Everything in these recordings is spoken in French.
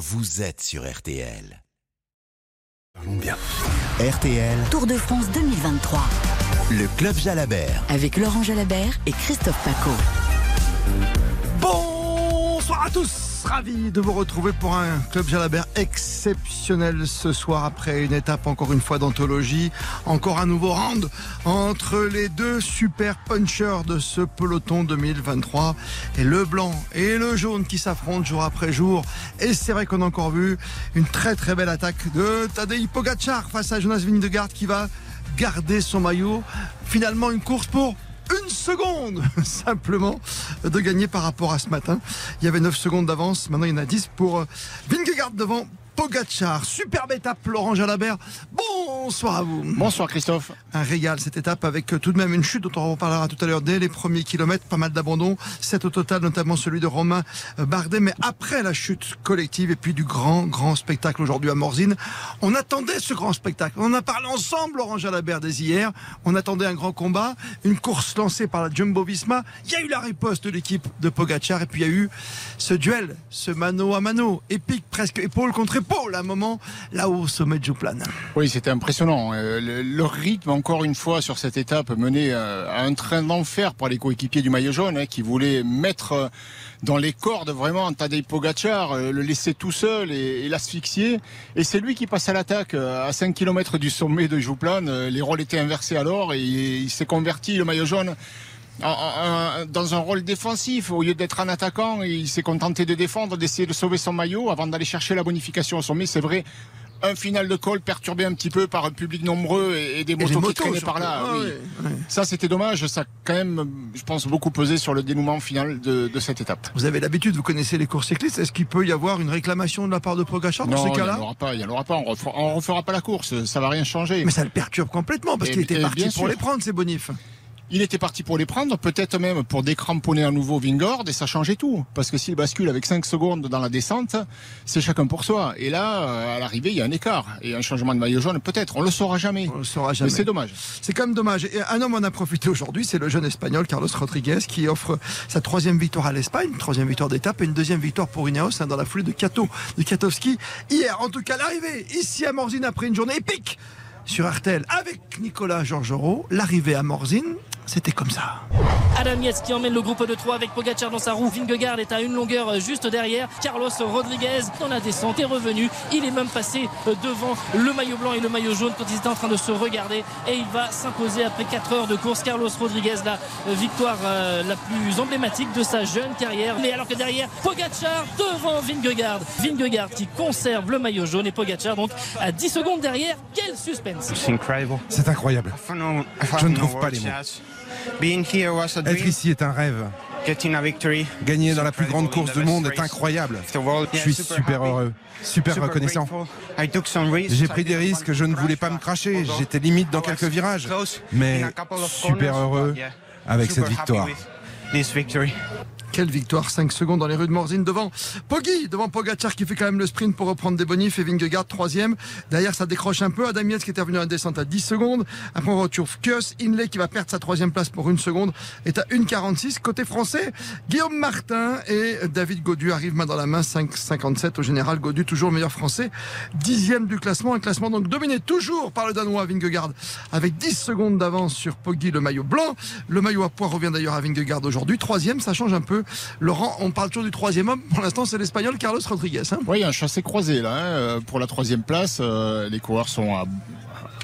vous êtes sur RTL. Parlons bien. RTL, Tour de France 2023 le Club Jalabert. avec Laurent Jalabert et Christophe Paco. Bonsoir à tous Ravi de vous retrouver pour un Club Jalabert exceptionnel ce soir après une étape encore une fois d'anthologie. Encore un nouveau round entre les deux super punchers de ce peloton 2023. Et le blanc et le jaune qui s'affrontent jour après jour. Et c'est vrai qu'on a encore vu une très très belle attaque de Tadej Pogacar face à Jonas Vingegaard qui va garder son maillot. Finalement une course pour une seconde simplement de gagner par rapport à ce matin. Il y avait 9 secondes d'avance, maintenant il y en a 10 pour euh, Vingegaard devant Pogacar. Superbe étape, Laurent Jalabert. Bonsoir à vous. Bonsoir Christophe. Un régal cette étape avec euh, tout de même une chute dont on reparlera tout à l'heure dès les premiers kilomètres, pas mal d'abandon, 7 au total, notamment celui de Romain euh, Bardet, mais après la chute collective et puis du grand, grand spectacle aujourd'hui à Morzine. On attendait ce grand spectacle. On en a parlé ensemble, Laurent Jalabert, dès hier. On attendait un grand combat, une course lancée par la Jumbo Visma. Il y a eu la riposte de l'équipe de Pogacar et puis il y a eu ce duel, ce mano à mano, épique, presque épaule contre épaule à moment, là-haut au sommet de Jouplan. Oui, c'était impressionnant. Euh, Le, rythme, encore une fois, sur cette étape, euh, à un train d'enfer pour les coéquipiers du maillot jaune, hein, qui voulaient mettre euh, dans les cordes vraiment Tadej Pogacar, euh, le laisser tout seul et, l'asphyxier. Et c'est lui qui passe à l'attaque euh, à 5 km du sommet de Jouplan. Euh, Les rôles étaient inversés alors et il s'est converti, le maillot jaune, en- en- en- dans un rôle défensif. Au lieu d'être un attaquant, il s'est contenté de défendre, d'essayer de sauver son maillot avant d'aller chercher la bonification au sommet. C'est vrai. Un final de col perturbé un petit peu par un public nombreux et, des Et motos, les qui motos, traînaient par là. Ah oui. ouais. Ça, c'était dommage. Ça a quand même, je pense, beaucoup pesé sur le dénouement final de, de cette étape. Vous avez l'habitude, vous connaissez les courses cyclistes. Est-ce qu'il peut y avoir une réclamation de la part de Pogacar dans non, ces il n'y cas-là? en aura pas. Il n'y en aura pas. On refera, on refera pas la course. Ça va rien changer. Mais ça le perturbe complètement parce qu'il était parti pour les prendre, ces bonifs. Il était parti pour les prendre, peut-être même pour décramponner à nouveau Vingord, et ça changeait tout. Parce que s'il bascule avec 5 secondes dans la descente, c'est chacun pour soi. Et là, euh, à l'arrivée, il y a un écart. Et un changement de maillot jaune, peut-être. On le saura jamais. On le saura Mais jamais. c'est dommage. C'est quand même dommage. Et un homme en a profité aujourd'hui, c'est le jeune espagnol Carlos Rodriguez qui offre sa troisième victoire à l'Espagne, troisième victoire d'étape et une deuxième victoire pour Ineos hein, dans la foulée de Kato, de Katowski. Hier, en tout cas, l'arrivée ici à Morzine après une journée épique sur Artel avec Nicolas Georgerot. L'arrivée à Morzine, c'était comme ça. Adam Yates qui emmène le groupe de 3 avec Pogacar dans sa roue. Vingegaard est à une longueur euh, juste derrière. Carlos Rodriguez dans la descente est revenu. Il est même passé euh, devant le maillot blanc et le maillot jaune quand ils étaient en train de se regarder. Et il va s'imposer après 4 heures de course. Carlos Rodriguez, la euh, victoire la plus emblématique de sa jeune carrière. Mais alors que derrière, Pogacar devant Vingegaard. Vingegaard qui conserve le maillot jaune et Pogacar donc à 10 secondes derrière. Quel suspense C'est incroyable. Je ne trouve pas les mots. Être ici est un rêve. Gagner dans la plus grande course du monde est incroyable. Je suis super heureux, super reconnaissant. J'ai pris des risques, je ne voulais pas me cracher, j'étais limite dans quelques virages, mais super heureux avec cette victoire. Quelle victoire, 5 secondes dans les rues de Morzine devant Poggi, devant Pogacar qui fait quand même le sprint pour reprendre des bonifs et Vingegaard troisième. Derrière ça décroche un peu. Adam Yates qui était revenu à la descente à 10 secondes. Après on retrouve Kuss, Inley qui va perdre sa troisième place pour une seconde est à 1,46. Côté français, Guillaume Martin et David Godu arrivent main dans la main 5,57 au général. Godu toujours meilleur français. Dixième du classement, un classement donc dominé toujours par le Danois Vingegaard avec 10 secondes d'avance sur Poggi le maillot blanc. Le maillot à poids revient d'ailleurs à Vingegaard aujourd'hui. Troisième, ça change un peu. Laurent, on parle toujours du troisième homme. Pour l'instant, c'est l'Espagnol Carlos Rodriguez. hein. Oui, un chassé croisé là. hein, euh, Pour la troisième place, euh, les coureurs sont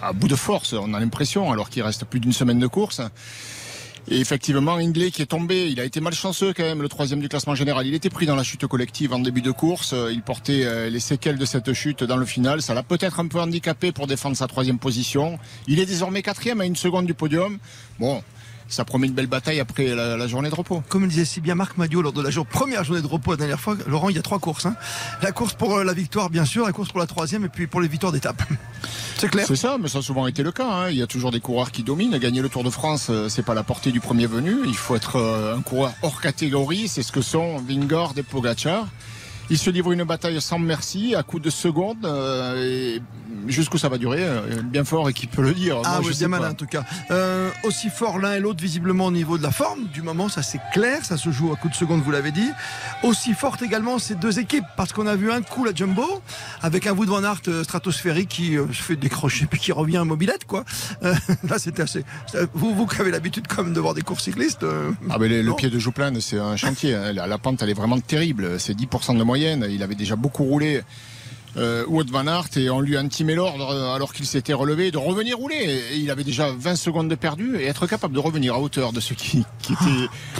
à, bout de force, on a l'impression, alors qu'il reste plus d'une semaine de course. Et effectivement, Ingley qui est tombé, il a été malchanceux quand même, le troisième du classement général. Il était pris dans la chute collective en début de course. Euh, Il portait les séquelles de cette chute dans le final. Ça l'a peut-être un peu handicapé pour défendre sa troisième position. Il est désormais quatrième à une seconde du podium. Bon, ça promet une belle bataille après la, la journée de repos. Comme le disait si bien Marc Madio lors de la jour- première journée de repos la dernière fois, Laurent, il y a trois courses. hein. La course pour euh, la victoire, bien sûr, la course pour la troisième et puis pour les victoires d'étape. C'est clair C'est ça, mais ça a souvent été le cas. hein. Il y a toujours des coureurs qui dominent. Gagner le Tour de France, euh, c'est pas la portée du premier venu. Il faut être euh, un coureur hors catégorie. C'est ce que sont Vingord et Pogacar. Il se livre une bataille sans merci, à coup de seconde, euh, jusqu'où ça va durer, euh, bien fort et qui peut le dire. Ah oui, bien malin en tout cas. Euh, aussi fort l'un et l'autre visiblement au niveau de la forme, du moment ça c'est clair, ça se joue à coup de seconde, vous l'avez dit. Aussi forte également ces deux équipes, parce qu'on a vu un coup la Jumbo, avec un Wood Van Aert stratosphérique qui se fait décrocher puis qui revient à mobilette quoi. là c'était assez... Vous, vous qui avez l'habitude quand même de voir des courses cyclistes... ah mais le pied de Jouplin c'est un chantier, hein. la, pente elle est vraiment terrible, c'est 10% de moyenne il avait déjà beaucoup roulé. Euh, Wout Van Aert et on lui a intimé l'ordre euh, alors qu'il s'était relevé de revenir rouler. Et il avait déjà 20 secondes de perdu et être capable de revenir à hauteur de ceux qui, étaient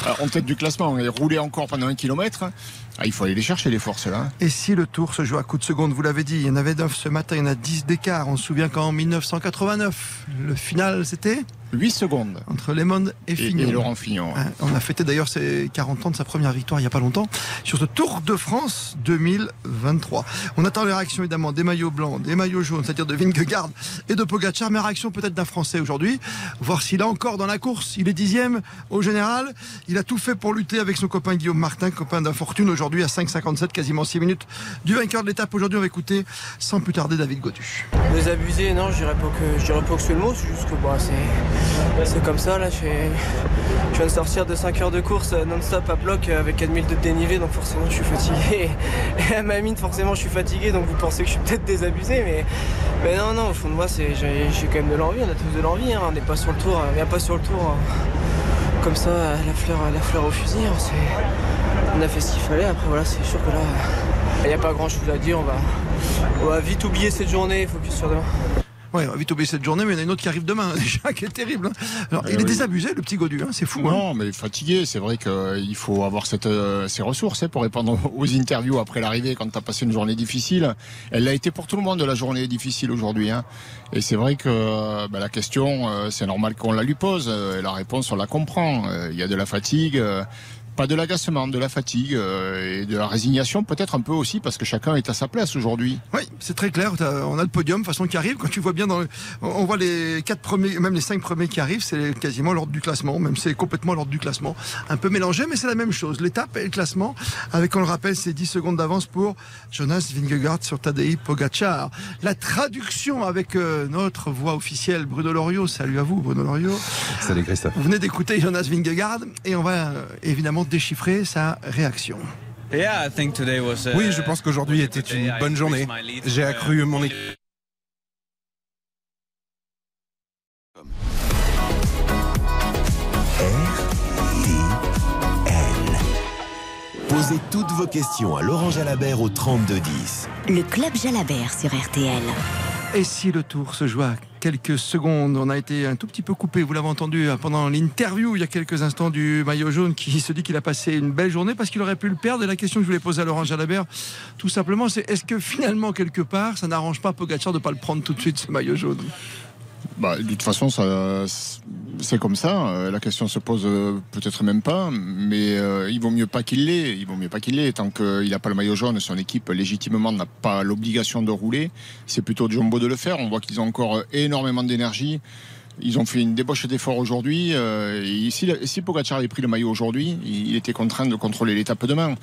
euh, en tête du classement. Et rouler encore pendant un kilomètre ah, il faut aller les chercher les forces là et si le tour se joue à coup de seconde vous l'avez dit il y en avait 9 ce matin il y en a 10 d'écart. On se souvient qu'en 1989 le final c'était 8 secondes. Entre Lemon et Fignon. Et, Laurent Fignon. On a fêté d'ailleurs ses 40 ans de sa première victoire il n'y a pas longtemps sur ce Tour de France 2023. On attend les réactions évidemment des maillots blancs, des maillots jaunes, c'est-à-dire de Vingegaard et de Pogacar, mais réaction peut-être d'un Français aujourd'hui, voir s'il est encore dans la course. Il est dixième au général. Il a tout fait pour lutter avec son copain Guillaume Martin, copain d'infortune aujourd'hui à 5,57, quasiment 6 minutes du vainqueur de l'étape. Aujourd'hui, on va écouter sans plus tarder David Godu. Désabusé, non, je dirais pas que, je dirais pas que c'est le mot, c'est juste que bah, c'est c'est comme ça, là, je, viens de sortir de 5 heures de course non-stop à bloc avec 4000 de dénivelé, donc forcément je suis fatigué. Et à ma mine, forcément je suis fatigué, donc vous pensez que je suis peut-être désabusé, mais, non, non, au fond de moi, j'ai quand même de l'envie, on a tous de l'envie, hein. on n'est pas sur le tour, on pas sur le tour hein. comme ça, la fleur, la fleur au fusil. On a fait ce qu'il fallait, après voilà, c'est sûr que là, il n'y a pas grand chose à dire, on va, vite oublier cette journée, focus sur demain. Ouais, on va vite oublier cette journée, mais il y en a une autre qui arrive demain, déjà, qui est terrible. Hein. Alors, il est désabusé, le petit Godu, hein, c'est fou. Non, mais fatigué, c'est vrai qu'il faut avoir cette, euh, ces ressources hein, pour répondre aux interviews après l'arrivée quand tu as passé une journée difficile. Elle l'a été pour tout le monde, la journée difficile aujourd'hui. Et c'est vrai que euh, bah, la question, euh, c'est normal qu'on la lui pose. la réponse, on la comprend. Il y a de la fatigue pas de l'agacement, de la fatigue euh, et de la résignation, peut-être un peu aussi parce que chacun est à sa place aujourd'hui. Oui, c'est très clair. On a le podium, de façon qui arrive. Quand tu vois bien, dans on voit les quatre premiers, même les cinq premiers qui arrivent, c'est quasiment l'ordre du classement. Même c'est complètement l'ordre du classement. Un peu mélangé, mais c'est la même chose. L'étape et le classement, avec, on le rappelle, c'est 10 secondes d'avance pour Jonas Vingegaard sur Tadej Pogacar. La traduction avec euh, notre voix officielle, Bruno Loriot. Salut à vous, Bruno Loriot. Salut Christophe. Vous venez d'écouter Jonas Vingegaard et on va euh, évidemment déchiffrer sa réaction. Oui, je pense qu'aujourd'hui était une bonne journée. J'ai accru mon équipe. Posez toutes vos questions à Laurent Jalabert au 3210. Le club Jalabert sur RTL. Et si le tour se joue à quelques secondes, on a été un tout petit peu coupé, vous l'avez entendu hein, pendant l'interview il y a quelques instants du maillot jaune qui se dit qu'il a passé une belle journée parce qu'il aurait pu le perdre. Et la question que je voulais poser à Laurent Jalabert, tout simplement, c'est est-ce que finalement, quelque part, ça n'arrange pas Pogacar de ne pas le prendre tout de suite, ce maillot jaune? Bah, de toute façon, c'est comme ça. Euh, la question se pose euh, peut-être même pas, mais euh, il vaut mieux pas qu'il l'ait. Il vaut mieux pas qu'il l'ait tant qu'il n'a pas le maillot jaune. Son équipe légitimement n'a pas l'obligation de rouler. C'est plutôt Jumbo de le faire. On voit qu'ils ont encore énormément d'énergie. Ils ont fait une débauche d'efforts aujourd'hui. si, si Pogacar avait pris le maillot aujourd'hui, il était contraint de contrôler l'étape demain.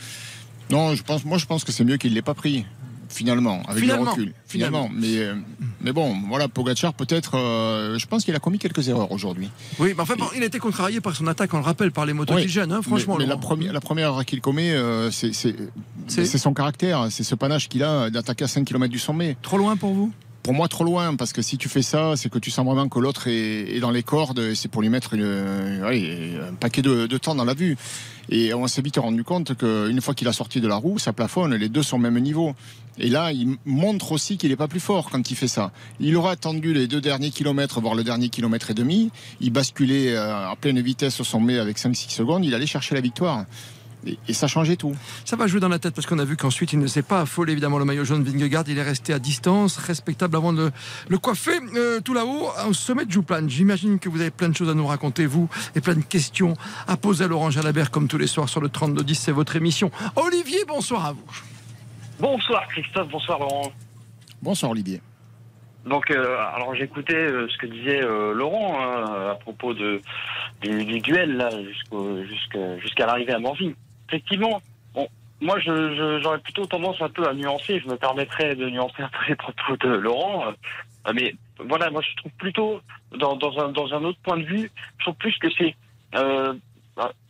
Non, moi je pense que c'est mieux qu'il ne l'ait pas pris finalement, avec le recul. Finalement. Mais, euh, mais bon, voilà, Pogacar, peut-être, euh, je pense qu'il a commis quelques erreurs aujourd'hui. Oui, mais enfin, il a été contrarié par son attaque, on le rappelle, par les motos oui, hein, franchement. Mais, la, première, la première erreur qu'il commet, euh, c'est son caractère, c'est ce panache qu'il a d'attaquer à 5 km du sommet. Trop loin pour vous? Pour moi trop loin parce que si tu fais ça, c'est que tu sens vraiment que l'autre est, dans les cordes et c'est pour lui mettre un paquet de, temps dans la vue. Et on s'est vite rendu compte qu'une fois qu'il a sorti de la roue, ça plafonne, les deux sont au même niveau. Et là, il montre aussi qu'il n'est pas plus fort quand il fait ça. Il aura attendu les deux derniers kilomètres, voire le dernier kilomètre et demi. Il basculait euh, à pleine vitesse au sommet avec 5-6 secondes. Il allait chercher la victoire. Et, ça changeait tout. Ça va jouer dans la tête parce qu'on a vu qu'ensuite il ne s'est pas affolé évidemment le maillot jaune Vingegaard. Il est resté à distance, respectable avant de le coiffer euh, tout là-haut au sommet de Jouplan. J'imagine que vous avez plein de choses à nous raconter vous et plein de questions à poser à Laurent Jalabert comme tous les soirs sur le 3210. C'est votre émission. Olivier, bonsoir à vous. Bonsoir Christophe, bonsoir Laurent. Bonsoir Olivier. Donc, euh, alors j'écoutais euh, ce que disait Laurent hein, à propos de, du, duel jusqu'à l'arrivée à Morville effectivement, moi, j'aurais plutôt tendance un peu à nuancer. Je me permettrais de nuancer un peu les propos de Laurent. mais voilà, moi, je trouve plutôt, dans, un, dans un autre point de vue, je trouve plus que c'est euh,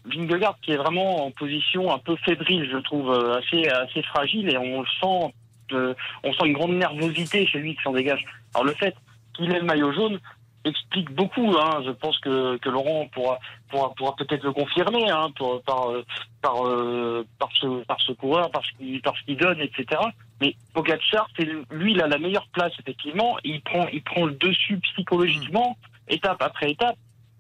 Vingegaard qui est vraiment en position un peu fébrile, je trouve, assez, assez fragile, et on sent, on sent une grande nervosité chez lui qui s'en dégage. Alors le fait qu'il ait le maillot jaune, explique beaucoup. Hein. Je pense que, que Laurent pourra, pourra, pourra peut-être le confirmer hein, pour, par, par, euh, par, ce, par ce coureur, qu'il parce qu'il donne, etc. Mais Pogacar, lui, il a la meilleure place, effectivement. Il prend, il prend le dessus psychologiquement, étape après étape.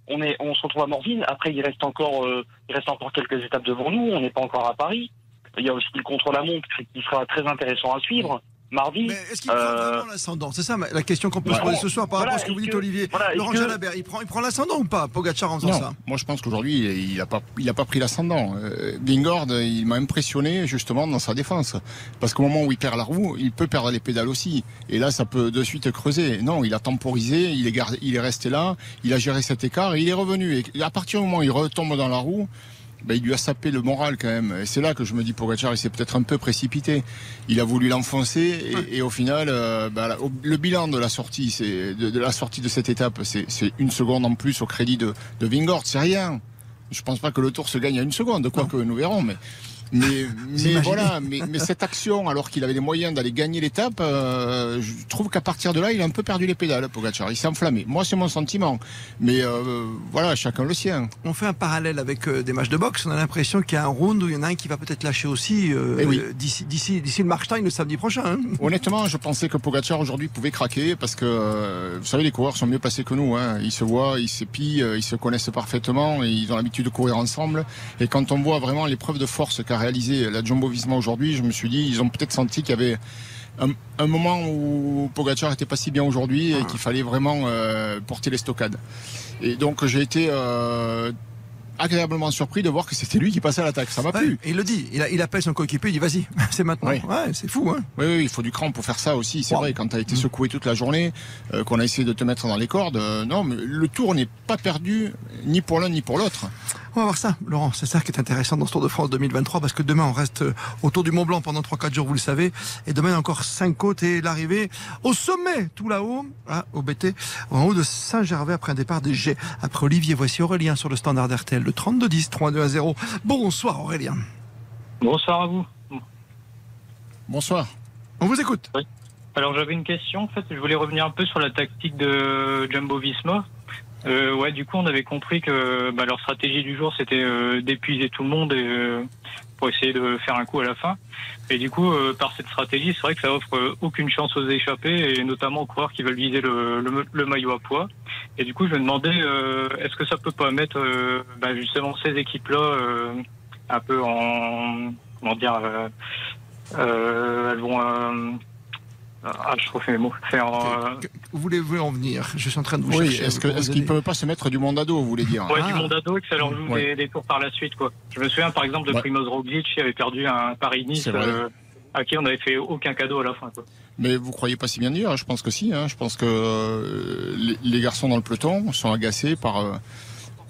On, est, on se retrouve à Morvine. Après, il reste encore, euh, il reste encore quelques étapes devant nous. On n'est pas encore à Paris. Il y a aussi le contre-la-montre qui sera très intéressant à suivre mardi. Mais est-ce qu'il prend euh, vraiment l'ascendant? C'est ça la question qu'on peut se poser ce soir par rapport à ce que vous dites, Olivier. Laurent Jalabert, il prend, il prend l'ascendant ou pas, Pogacar en faisant ça? Moi, je pense qu'aujourd'hui, il n'a pas, il a pas pris l'ascendant. Euh, Bingord, il m'a impressionné justement dans sa défense. Parce qu'au moment où il perd la roue, il peut perdre les pédales aussi. Et là, ça peut de suite creuser. Non, il a temporisé, il est, gardé, il est resté là, il a géré cet écart et il est revenu. Et à partir du moment où il retombe dans la roue, ben, il lui a sapé le moral quand même. Et c'est là que je me dis, Pogacar, il s'est peut-être un peu précipité. Il a voulu l'enfoncer et, au final, euh, ben, le bilan de la sortie, c'est de, la sortie de cette étape, c'est une seconde en plus au crédit de, de Vingord. C'est rien. Je pense pas que le tour se gagne à une seconde, quoi que nous verrons. Mais mais, mais voilà, mais, mais, cette action, alors qu'il avait les moyens d'aller gagner l'étape, euh, je trouve qu'à partir de là, il a un peu perdu les pédales, Pogacar. Il s'est enflammé. Moi, c'est mon sentiment. Mais euh, voilà, chacun le sien. On fait un parallèle avec euh, des matchs de boxe. On a l'impression qu'il y a un round où il y en a un qui va peut-être lâcher aussi eh oui. d'ici, d'ici, d'ici le Markstein le samedi prochain. Hein. Honnêtement, je pensais que Pogacar aujourd'hui pouvait craquer parce que, vous savez, les coureurs sont mieux placés que nous. Hein. Ils se voient, ils s'épient, ils se connaissent parfaitement et ils ont l'habitude de courir ensemble. Et quand on voit vraiment l'épreuve de force qu'a réalisé la Jumbo Visma aujourd'hui, je me suis dit, ils ont peut-être senti qu'il y avait un, moment où Pogacar était pas si bien aujourd'hui et ah. qu'il fallait vraiment euh, porter les stockades. Et donc j'ai été euh, agréablement surpris de voir que c'était lui qui passait à l'attaque. Ça m'a plu. il le dit. Il, appelle son coéquipier, il dit vas-y, c'est maintenant. Ouais, c'est fou. Hein oui, oui, il faut du cran pour faire ça aussi. C'est vrai, quand tu as été mm. secoué toute la journée, euh, qu'on a essayé de te mettre dans les cordes, non, mais le tour n'est pas perdu ni pour l'un ni pour l'autre. On va voir ça, Laurent. C'est ça qui est intéressant dans ce Tour de France 2023 parce que demain on reste euh, autour du Mont Blanc pendant 3-4 jours, vous le savez. Et demain encore 5 côtes et l'arrivée au sommet, tout là-haut, au BT, en haut de Saint-Gervais après un départ des G. Après Olivier, voici Aurélien sur le standard RTL, le 32-10, 3-2 à 0. Bonsoir Aurélien. Bonsoir à vous. Bonsoir. On vous écoute. Alors j'avais une question. En fait, je voulais revenir un peu sur la tactique de Jumbo Visma. Euh, ouais, du coup, on avait compris que bah, leur stratégie du jour, c'était euh, d'épuiser tout le monde et, euh, pour essayer de faire un coup à la fin. Et du coup, euh, par cette stratégie, c'est vrai que ça offre aucune chance aux échappés, et notamment aux coureurs qui veulent viser le, le, maillot à poids. Et du coup, je me demandais, est-ce que ça peut pas mettre bah, justement ces équipes-là un peu en... comment dire... elles vont ah, je refais mes mots. Où voulez-vous en venir Je suis en train de vous oui, chercher. Est-ce qu'il ne peut pas se mettre du mondado, vous voulez dire Oui, du ah. mondado et que ça leur joue des, tours par la suite. Quoi. Je me souviens par exemple de Primoz Roglic qui avait perdu un Paris-Nice euh, à qui on n'avait fait aucun cadeau à la fin. Quoi. Mais vous croyez pas si bien dire Je pense que si. Hein. Je pense que euh, les, garçons dans le peloton sont agacés par... Euh,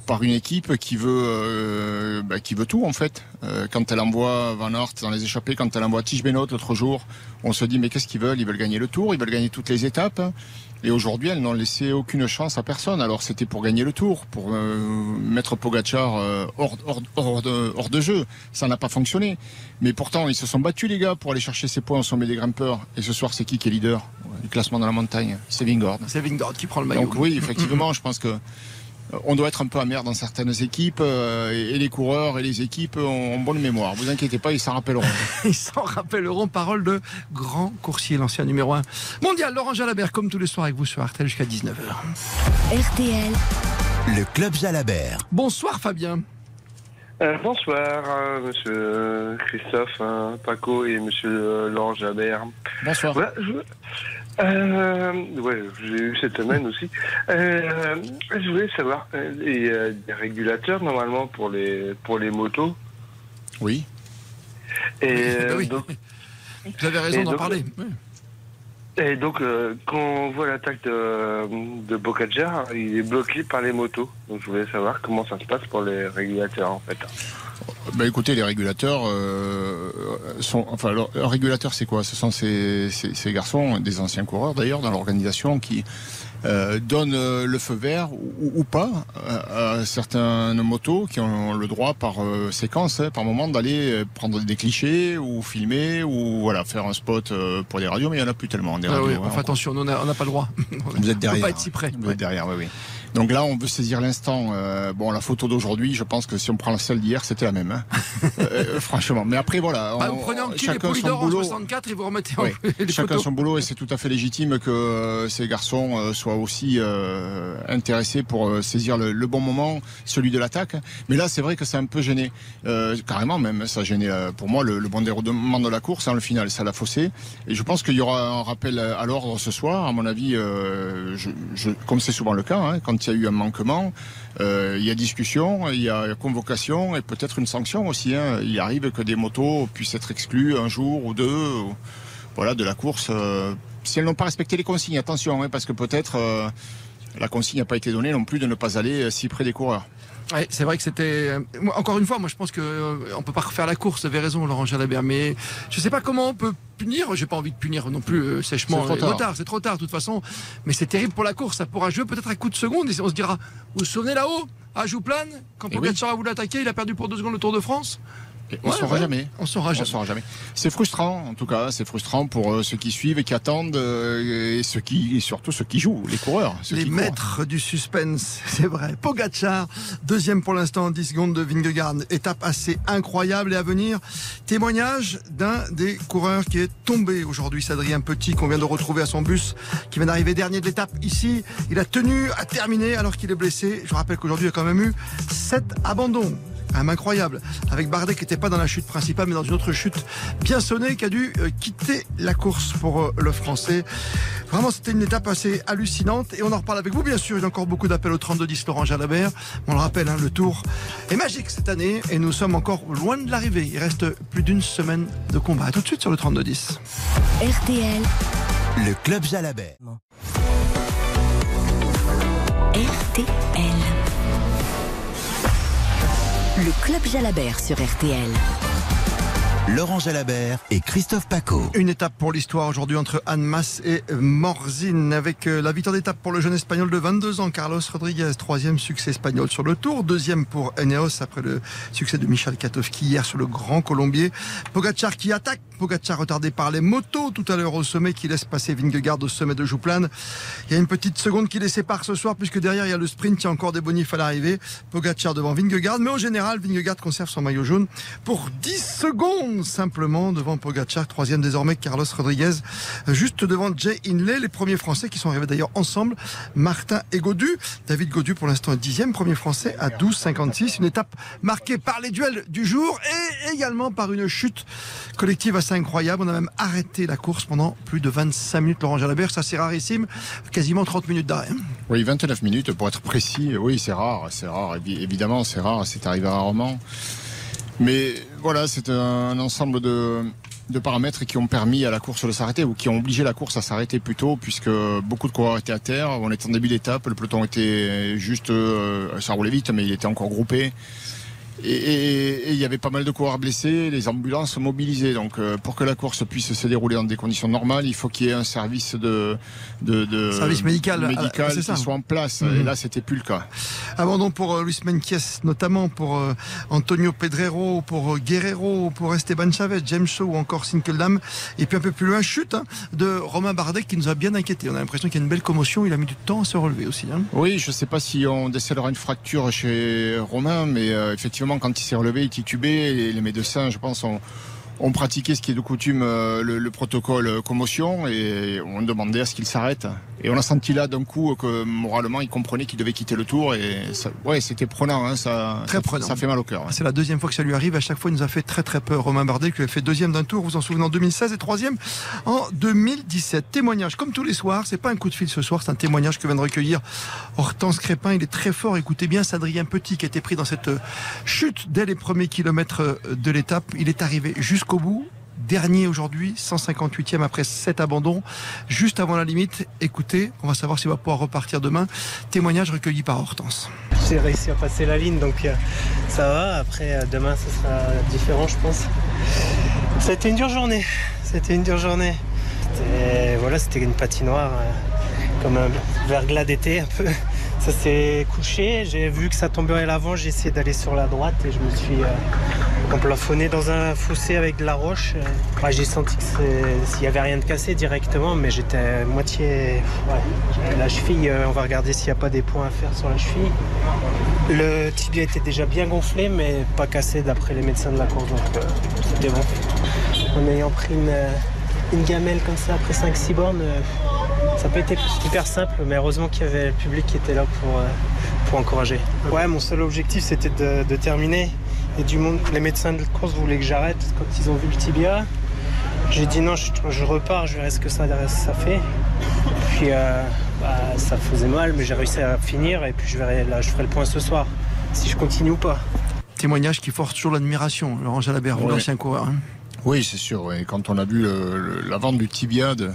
par une équipe qui veut euh, bah, qui veut tout en fait. Euh, quand elle envoie Van Aert dans les échappées, quand elle envoie Tige Benoît l'autre jour, on se dit mais qu'est-ce qu'ils veulent? Ils veulent gagner le Tour, ils veulent gagner toutes les étapes. Et aujourd'hui, elles n'ont laissé aucune chance à personne. Alors c'était pour gagner le Tour, pour euh, mettre Pogacar hors, hors, hors, de, hors de jeu. Ça n'a pas fonctionné. Mais pourtant, ils se sont battus les gars pour aller chercher ces points au sommet des grimpeurs. Et ce soir, c'est qui qui est leader? Du classement dans la montagne? C'est Vingord. C'est Vingord qui prend le maillot. Donc oui, effectivement, je pense que on doit être un peu amer dans certaines équipes euh, et les coureurs et les équipes ont, bonne mémoire. Vous inquiétez pas, ils s'en rappelleront. ils s'en rappelleront. Parole de grand coursier, l'ancien numéro 1 mondial, Laurent Jalabert, comme tous les soirs avec vous sur RTL jusqu'à 19h. RTL. Le Club Jalabert. Bonsoir Fabien. Euh, bonsoir, monsieur Christophe, Paco et monsieur Laurent Jalabert. Bonsoir. Euh, ouais, j'ai eu cette semaine aussi. Euh, je voulais savoir, il y a des régulateurs normalement pour les pour les motos. Oui. Et oui. donc, vous avez raison d'en parler. Et donc, euh, quand on voit l'attaque de, de il est bloqué par les motos. Donc, je voulais savoir comment ça se passe pour les régulateurs, en fait. Bah écoutez, les régulateurs euh, sont. Enfin, un régulateur, c'est quoi? Ce sont ces, ces, garçons, des anciens coureurs d'ailleurs, dans l'organisation, qui euh, donnent euh, le feu vert ou, pas à, certaines motos qui ont le droit par séquence, hein, par moment, d'aller prendre des clichés ou filmer ou voilà faire un spot pour des radios, mais il n'y en a plus tellement. Des ah radios, oui, hein, attention, on n'a pas le droit. Vous êtes derrière. On peut pas être si près. Vous êtes derrière, oui, oui. Donc là, on veut saisir l'instant. Euh, bon, la photo d'aujourd'hui, je pense que si on prend celle d'hier, c'était la même. Hein. Euh, franchement. Mais après, voilà. Ah, on, vous prenez en chacun son boulot. en 64 et vous remettez en Chacun son boulot et c'est tout à fait légitime que euh, ces garçons soient aussi intéressés pour saisir le, bon moment, celui de l'attaque. Mais là, c'est vrai que c'est un peu gêné. carrément même, ça a gêné pour moi le, bon déroulement de la course. En le final, ça l'a faussé. Et je pense qu'il y aura un rappel à l'ordre ce soir. À mon avis, je, je, comme c'est souvent le cas, hein, quand il y a eu un manquement, euh, il y a discussion, il y a convocation et peut-être une sanction aussi. Hein. Il arrive que des motos puissent être exclues un jour ou deux voilà, de la course. Euh, si elles n'ont pas respecté les consignes, attention, hein, parce que peut-être euh, la consigne n'a pas été donnée non plus de ne pas aller si près des coureurs. Ouais, c'est vrai que c'était. Euh, encore une fois, moi je pense qu'on euh, on peut pas refaire la course. Vous avez raison, Laurent Jalabert. Mais je sais pas comment on peut punir. J'ai pas envie de punir non plus euh, sèchement. C'est trop tard. C'est trop tard, de toute façon. Mais c'est terrible pour la course. Ça pourra jouer peut-être un coup de seconde. Et on se dira, vous vous souvenez là-haut, à Jouplane, quand eh Pogacar a voulu attaquer, il a perdu pour deux secondes le Tour de France on ne saura jamais. On saura jamais. C'est frustrant, en tout cas. C'est frustrant pour euh, ceux qui suivent et qui attendent, euh, et ceux qui, surtout ceux qui jouent, les coureurs. les maîtres du suspense, c'est vrai. Pogacar, deuxième pour l'instant, 10 secondes de Vingegaard. Étape assez incroyable et à venir. Témoignage d'un des coureurs qui est tombé aujourd'hui, c'est Adrien Petit, qu'on vient de retrouver à son bus, qui vient d'arriver dernier de l'étape ici. Il a tenu à terminer alors qu'il est blessé. Je rappelle qu'aujourd'hui, il y a quand même eu 7 abandons un incroyable, avec Bardet qui n'était pas dans la chute principale, mais dans une autre chute bien sonnée, qui a dû euh, quitter la course pour euh, le Français. Vraiment, c'était une étape assez hallucinante, et on en reparle avec vous, bien sûr. Il y a encore beaucoup d'appels au 32-10 Laurent Jalabert. On le rappelle, hein, le Tour est magique cette année, et nous sommes encore loin de l'arrivée. Il reste plus d'une semaine de combat. tout de suite sur le 32-10. RTL. Le Club Jalabert. RTL. Le Club Jalabert sur RTL. Laurent Jalabert et Christophe Paco. Une étape pour l'histoire aujourd'hui entre Anne Mas et Morzine avec euh, la victoire d'étape pour le jeune espagnol de 22 ans Carlos Rodriguez, troisième succès espagnol sur le Tour, deuxième pour Eneos après le succès de Michel Katowski hier sur le Grand Colombier. Pogacar qui attaque, Pogacar retardé par les motos tout à l'heure au sommet qui laisse passer Vingegaard au sommet de Jouplane. Il y a une petite seconde qui les sépare ce soir puisque derrière il y a le sprint, il y a encore des bonifs à l'arrivée. Pogacar devant Vingegaard, mais au général Vingegaard conserve son maillot jaune pour 10 secondes simplement devant Pogacar, troisième désormais Carlos Rodriguez, juste devant Jay Inley, les premiers Français qui sont arrivés d'ailleurs ensemble, Martin et Godu. David Godu pour l'instant est dixième, premier Français à 12,56. Une étape marquée par les duels du jour et également par une chute collective assez incroyable. On a même arrêté la course pendant plus de 25 minutes, Laurent Jalabert, ça c'est rarissime, quasiment 30 minutes d'arrêt. Oui, 29 minutes pour être précis. Oui, c'est rare, c'est rare, évidemment, c'est rare, c'est arrivé rarement. Mais voilà, c'est un ensemble de, paramètres qui ont permis à la course de s'arrêter ou qui ont obligé la course à s'arrêter plus tôt puisque beaucoup de coureurs étaient à terre. On était en début d'étape, le peloton était juste, euh, ça roulait vite, mais il était encore groupé. Et il y avait pas mal de coureurs blessés, les ambulances mobilisées. Donc euh, pour que la course puisse se dérouler dans des conditions normales, il faut qu'il y ait un service de, de, service médical, médical qui soit en place. Et mhm. là, c'était plus le cas. Abandon pour euh, Luis Menquies, notamment pour euh, Antonio Pedrero, pour Guerrero, pour Esteban Chavez, James Shaw ou encore Sinkeldam. Et puis un peu plus loin, chute hein, de Romain Bardet qui nous a bien inquiété. On a l'impression qu'il y a une belle commotion. Il a mis du temps à se relever aussi. Hein. Oui, je ne sais pas si on décèlera une fracture chez Romain, mais effectivement quand il s'est relevé, il titubait. Et les médecins, je pense, ont, on pratiquait ce qui est de coutume euh, le, protocole euh, commotion et on demandait à ce qu'il s'arrête. Et on a senti là d'un coup que moralement il comprenait qu'il devait quitter le tour et ça, ouais c'était prenant, hein, ça, très prenant. ça fait mal au cœur. C'est la deuxième fois que ça lui arrive. À chaque fois, il nous a fait très très peur. Romain Bardet qui a fait deuxième d'un tour, vous vous en souvenez en 2016 et troisième en 2017. Témoignage comme tous les soirs. C'est pas un coup de fil ce soir, c'est un témoignage que vient de recueillir Hortense Crépin. Il est très fort. Écoutez bien, c'est Adrien Petit qui a été pris dans cette chute dès les premiers kilomètres de l'étape. Il est arrivé jusqu'au au bout. Dernier aujourd'hui, 158e après 7 abandons, juste avant la limite. Écoutez, on va savoir s'il va pouvoir repartir demain. Témoignage recueilli par Hortense. j'ai réussi à passer la ligne, donc euh, ça va. Après, euh, demain, ce sera différent, je pense. C'était une dure journée. C'était une dure journée. Voilà, c'était une patinoire comme un verglas d'été un peu. Ça s'est couché, j'ai vu que ça tombait à l'avant, j'ai essayé d'aller sur la droite et je me suis euh, emplafonné dans un fossé avec de la roche. j'ai senti qu'il n'y avait rien de cassé directement, mais j'étais moitié. La cheville, euh, on va regarder s'il n'y a pas des points à faire sur la cheville. Le tibia était déjà bien gonflé, mais pas cassé d'après les médecins de la course, donc euh, c'était bon. En ayant pris une, une gamelle comme ça après 5-6 bornes, ça n'a pas été hyper simple, mais heureusement qu'il y avait le public qui était là pour, euh, pour encourager. Ouais, mon seul objectif c'était de, terminer. Et du monde, les médecins de course voulaient que j'arrête quand ils ont vu le tibia. J'ai dit non, je, repars, je verrai ce que ça, ça fait. Puis euh, bah, ça faisait mal, mais j'ai réussi à finir et puis je verrai, là, je ferai le point ce soir, si je continue ou pas. Témoignage qui force toujours l'admiration, Laurent Jalabert, l'ancien coureur. Hein. Oui, c'est sûr. Quand on a vu la vente du tibia de,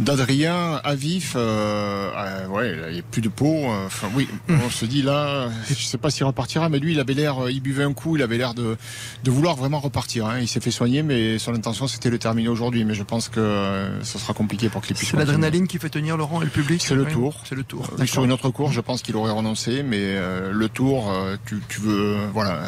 d'Adrien à vif, euh, euh, ouais, il n'y a plus de peau. Euh, enfin, oui, on se dit là, je sais pas s'il repartira, mais lui, il avait l'air, il buvait un coup, il avait l'air de, de vouloir vraiment repartir. Hein. Il s'est fait soigner, mais son intention c'était de terminer aujourd'hui. Mais je pense que ce sera compliqué pour qu'il puisse. C'est l'adrénaline qui fait tenir Laurent et le public. C'est le tour. C'est le tour. sur une autre course, je pense qu'il aurait renoncé, mais le tour, tu, tu, veux, voilà,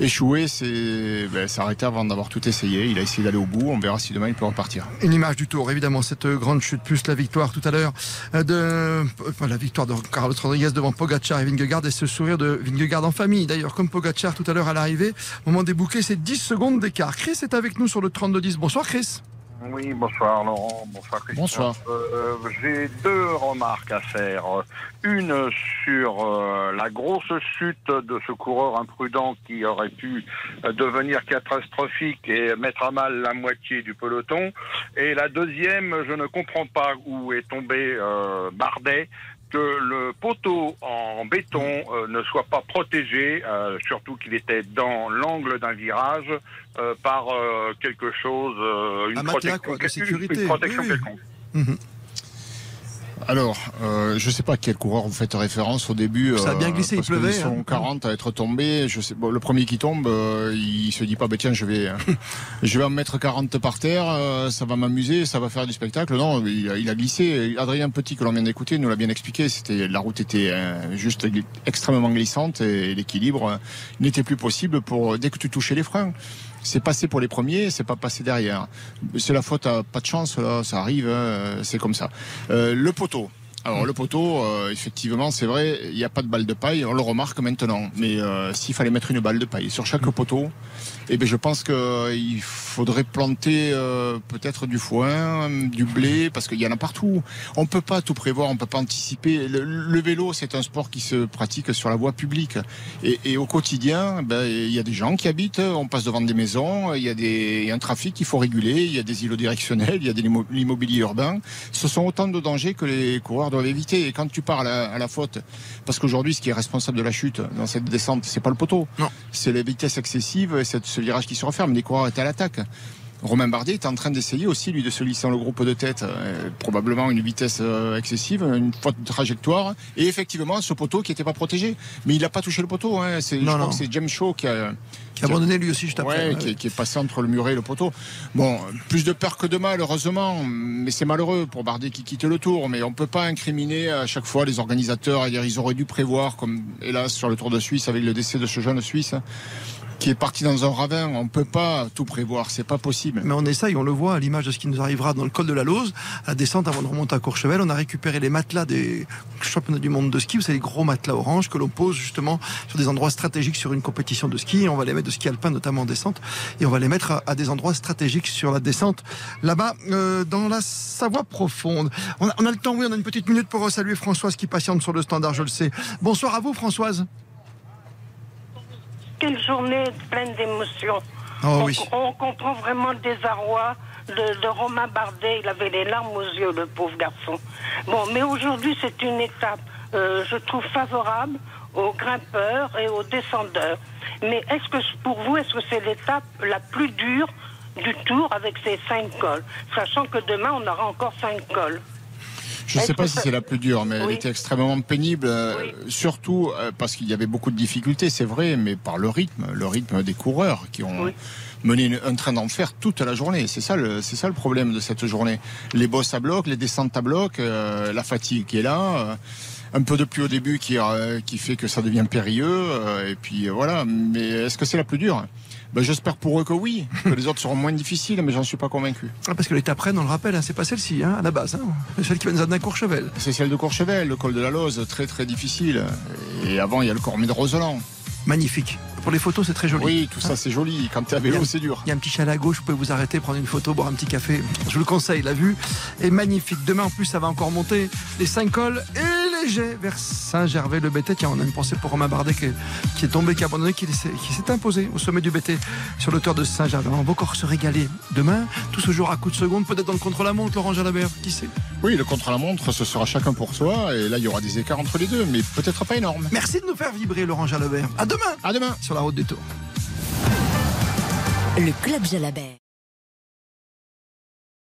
échouer, c'est ben, s'arrêter avant d'avoir tout essayé. Il a essayé d'aller au bout. On verra si demain il peut repartir. Une image du tour, évidemment, cette grande chute, plus la victoire tout à l'heure euh, de la victoire de Carlos Rodriguez devant Pogacar et Vingegaard et ce sourire de Vingegaard en famille. D'ailleurs, comme Pogacar tout à l'heure à l'arrivée, moment des bouquets, c'est 10 secondes d'écart. Chris est avec nous sur le 32-10. Bonsoir Chris. Oui, bonsoir Laurent, bonsoir Christian. Bonsoir. Euh, J'ai deux remarques à faire. Une sur euh, la grosse chute de ce coureur imprudent qui aurait pu euh, devenir catastrophique et mettre à mal la moitié du peloton. Et la deuxième, je ne comprends pas où est tombé Bardet que le poteau en béton euh, ne soit pas protégé, euh, surtout qu'il était dans l'angle d'un virage, euh, par quelque chose, une, protection, sécurité. quelconque. Mhm. Alors, euh, je ne sais pas à quel coureur vous faites référence au début. Ça a bien glissé, il pleuvait. Ils sont 40 hein. à être tombés. Je sais, le premier qui tombe, euh, il se dit pas, bah, tiens, je vais, je vais en mettre 40 par terre, euh, ça va m'amuser, ça va faire du spectacle. Non, il a, glissé. Adrien Petit, que l'on vient d'écouter, nous l'a bien expliqué. C'était la route était juste extrêmement glissante et l'équilibre n'était plus possible pour dès que tu touchais les freins c'est passé pour les premiers, c'est pas passé derrière. C'est la faute à pas de chance, ça arrive, hein, c'est comme ça. Euh, le poteau. Alors le poteau, euh, effectivement, c'est vrai, il n'y a pas de balle de paille, on le remarque maintenant. Mais euh, s'il fallait mettre une balle de paille sur chaque poteau, eh bien, je pense qu'il faudrait planter euh, peut-être du foin, du blé, parce qu'il y en a partout. On ne peut pas tout prévoir, on ne peut pas anticiper. Le, vélo, c'est un sport qui se pratique sur la voie publique. Et, au quotidien, ben, il y a des gens qui habitent, on passe devant des maisons, il y, a des, un trafic qu'il faut réguler, il y a des îlots directionnels, il y a de l'immobilier urbain. Ce sont autant de dangers que les coureurs doivent éviter. Et quand tu pars à la, faute, parce qu'aujourd'hui, ce qui est responsable de la chute dans cette descente, c'est pas le poteau. Non. C'est les vitesses excessives et ce virage qui se referme, les coureurs étaient à l'attaque. Romain Bardet est en train d'essayer aussi, lui, de se lisser dans le groupe de tête, euh, probablement une vitesse euh, excessive, une faute de trajectoire, et effectivement ce poteau qui n'était pas protégé. Mais il n'a pas touché le poteau, hein. c'est, je crois que c'est James Shaw qui a, qui a abandonné lui aussi après. Ouais, Qui, est, passé entre le muret et le poteau. Bon, plus de peur que de mal, heureusement, mais c'est malheureux pour Bardet qui quitte le tour. Mais on ne peut pas incriminer à chaque fois les organisateurs et dire ils auraient dû prévoir, comme hélas sur le Tour de Suisse avec le décès de ce jeune Suisse qui est parti dans un ravin. On ne peut pas tout prévoir, c'est pas possible. Mais on essaye, on le voit à l'image de ce qui nous arrivera dans le col de la Lose, à la descente avant de remonter à Courchevel. On a récupéré les matelas des championnats du monde de ski. Savez, les gros matelas orange que l'on pose justement sur des endroits stratégiques sur une compétition de ski. On va les mettre de ski alpin, notamment en descente, et on va les mettre à, des endroits stratégiques sur la descente là-bas, euh, dans la Savoie profonde. On a, on a le temps, oui, on a une petite minute pour saluer Françoise qui patiente sur le standard, je le sais. Bonsoir à vous, Françoise quelle journée pleine d'émotions. Oh on, comprend vraiment le désarroi de, Romain Bardet. Il avait les larmes aux yeux, le pauvre garçon. Bon, mais aujourd'hui, c'est une étape, euh, je trouve, favorable aux grimpeurs et aux descendeurs. Mais est-ce que pour vous, est-ce que c'est l'étape la plus dure du tour avec ces cinq cols, sachant que demain, on aura encore cinq cols Je ne sais pas si c'est la plus dure, mais elle était extrêmement pénible, euh, surtout euh, parce qu'il y avait beaucoup de difficultés, c'est vrai, mais par le rythme, le rythme des coureurs qui ont mené un train d'enfer toute la journée. C'est ça, le, c'est ça le problème de cette journée. Les bosses à bloc, les descentes à bloc, euh, la fatigue qui est là un peu de pluie au début qui, qui fait que ça devient périlleux. et puis voilà. Mais est-ce que c'est la plus dure? Ben, J'espère pour eux que oui, que les autres seront moins difficiles, mais j'en suis pas convaincu. Ah, parce que l'étape Rennes, on le rappelle, hein, c'est pas celle-ci, hein, à la base. Hein. Celle qui va nous amener à Courchevel. C'est celle de Courchevel, le col de la Lose, très très difficile. Et avant, il y a le Cormet de Roseland. Magnifique. Pour les photos, c'est très joli. Oui, tout ça, c'est joli. Quand tu es à vélo, c'est dur. Il y a un petit chalet à gauche, vous pouvez vous arrêter, prendre une photo, boire un petit café. Je vous le conseille, la vue est magnifique. Demain, en plus, ça va encore monter les 5 cols et vers Saint-Gervais-le-BT. Tiens, on a une pensée pour Romain Bardet qui, est tombé, qui a abandonné, qui, s'est imposé au sommet du BT sur l'auteur de Saint-Gervais. On va encore se régaler demain, tout ce jour à coup de seconde, peut-être dans le contre-la-montre, Laurent Jalabert, qui sait? Oui, le contre-la-montre, ce sera chacun pour soi, et là, il y aura des écarts entre les deux, mais peut-être pas énormes. Merci de nous faire vibrer, Laurent Jalabert. À demain À demain Sur la route des tours. Le Club Jalabert.